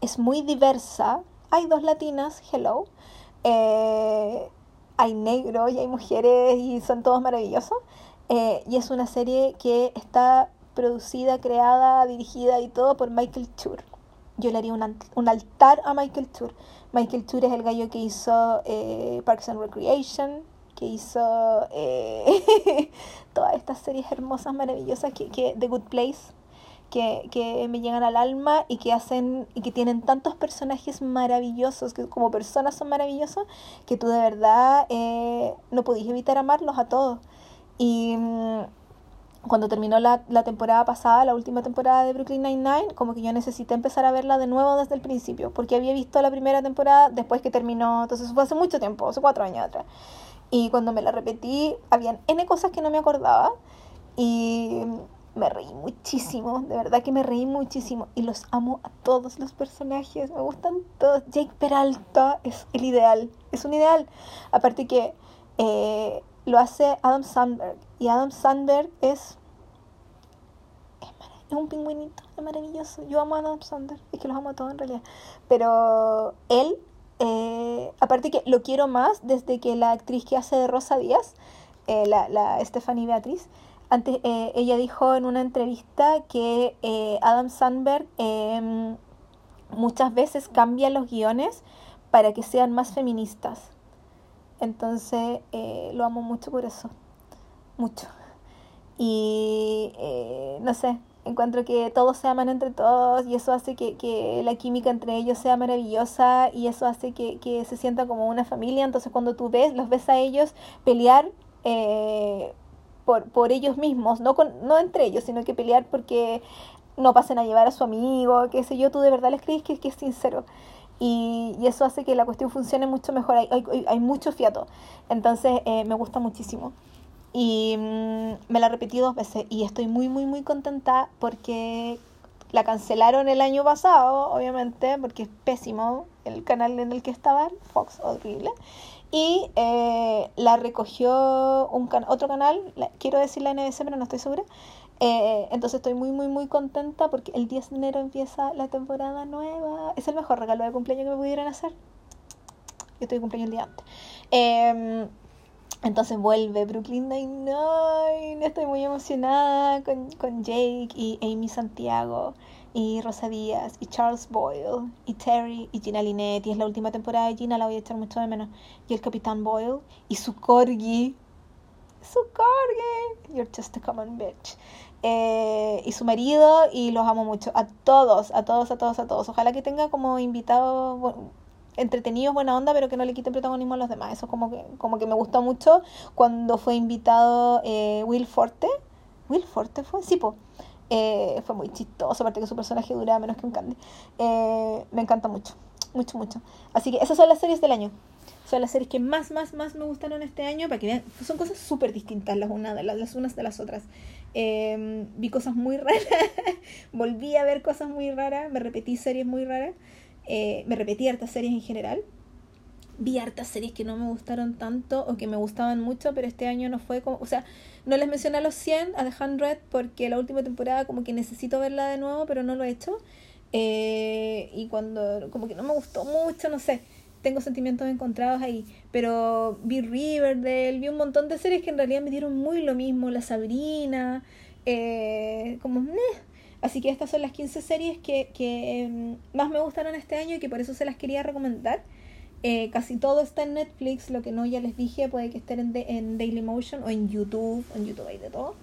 es muy diversa. Hay dos latinas, hello. Eh, hay negros y hay mujeres y son todos maravillosos. Eh, y es una serie que está producida, creada, dirigida y todo por Michael Chur. Yo le haría un, un altar a Michael Chur. Michael Chur es el gallo que hizo eh, Parks and Recreation, que hizo eh, todas estas series hermosas, maravillosas, que, que The Good Place que, me llegan al alma y que hacen y que tienen tantos personajes maravillosos, que como personas son maravillosos, que tú de verdad eh, no podías evitar amarlos a todos. Y mm, cuando terminó la, la, temporada pasada, la última temporada de Brooklyn Nine-Nine, como que yo necesité empezar a verla de nuevo desde el principio, porque había visto la primera temporada después que terminó, entonces fue hace mucho tiempo, hace cuatro años atrás. Y cuando me la repetí, habían N cosas que no me acordaba. Y me reí muchísimo, de verdad que me reí muchísimo y los amo a todos los personajes, me gustan todos. Jake Peralta es el ideal, es un ideal. Aparte que eh, lo hace Adam Sandberg y Adam Sandberg es, es, un pingüinito, es maravilloso. Yo amo a Adam Sandberg, es que los amo a todos en realidad. Pero él, eh, aparte que lo quiero más desde que la actriz que hace de Rosa Díaz, eh, la, la Stephanie Beatriz, antes, eh, ella dijo en una entrevista que eh, Adam Sandberg em, muchas veces cambia los guiones para que sean más feministas. Entonces eh, lo amo mucho por eso. Mucho. Y no sé, encuentro que todos se aman entre todos y eso hace que, la química entre ellos sea maravillosa y eso hace que, que, se sienta como una familia. Entonces cuando tú ves, los ves a ellos pelear, por, por ellos mismos, no, con, no entre ellos, sino que pelear porque no pasen a llevar a su amigo, qué sé yo, tú de verdad les crees que, que es sincero. Y, y, eso hace que la cuestión funcione mucho mejor, hay, hay, hay mucho fiato. Entonces eh, me gusta muchísimo. Y mm, me la repetí dos veces y estoy muy, muy, muy contenta porque la cancelaron el año pasado, obviamente, porque es pésimo el canal en el que estaba, Fox, horrible y eh, la recogió un otro canal, quiero decir la NBC, pero no estoy segura. Eh, entonces estoy muy, muy, muy contenta porque el 10 de enero empieza la temporada nueva. Es el mejor regalo de cumpleaños que me pudieran hacer. Yo estoy de cumpleaños el día antes. Em, entonces vuelve Brooklyn Nine-Nine. Estoy muy emocionada con, con Jake y Amy Santiago y Rosa Díaz y Charles Boyle y Terry y Gina Linetti. Es la última temporada de Gina, la voy a echar mucho de menos. Y el Capitán Boyle y su corgi. Su corgi. You're just a common bitch. Eh, y su marido y los amo mucho. A todos, a todos, a todos, a todos. Ojalá que tenga como invitados bueno, entretenidos, buena onda, pero que no le quiten protagonismo a los demás. Eso como que, como que me gustó mucho cuando fue invitado eh, Will Forte. Will Forte fue, sí, po. Eh, fue muy chistoso, aparte que su personaje duraba menos que un candy. Eh, me encanta mucho, mucho, mucho. Así que esas son las series del año. Son las series que más, más, más me gustaron este año, para que vean, son cosas súper distintas las, una de las, las unas de las otras. Eh, vi cosas muy raras, volví a ver cosas muy raras, me repetí series muy raras, me repetí hartas series en general vi hartas series que no me gustaron tanto o que me gustaban mucho, pero este año no fue como, o sea, no les mencioné a los 100, a The 100, porque la última temporada como que necesito verla de nuevo, pero no lo he hecho. Eh, y cuando como que no me gustó mucho, no sé, tengo sentimientos encontrados ahí, pero vi Riverdale, vi un montón de series que en realidad me dieron muy lo mismo, La Sabrina, eh, como... Así que estas son las 15 series que, mm, más me gustaron este año y que por eso se las quería recomendar. Eh, casi todo está en Netflix, lo que no ya les dije puede que estén en, Dailymotion o en YouTube, en YouTube hay de todo.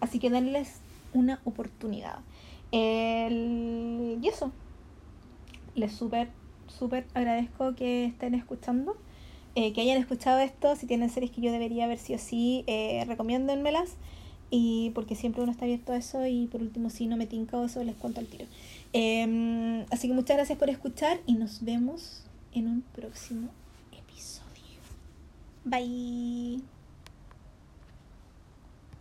Así que denles una oportunidad. Y eso. Les súper, súper agradezco que estén escuchando. Eh, que hayan escuchado esto. Si tienen series que yo debería ver sí o sí, eh, recomiéndenmelas. Y porque siempre uno está abierto a eso. Y por último, si no me tinca eso, les cuento al tiro. Em, así que muchas gracias por escuchar y nos vemos en un próximo episodio. Bye.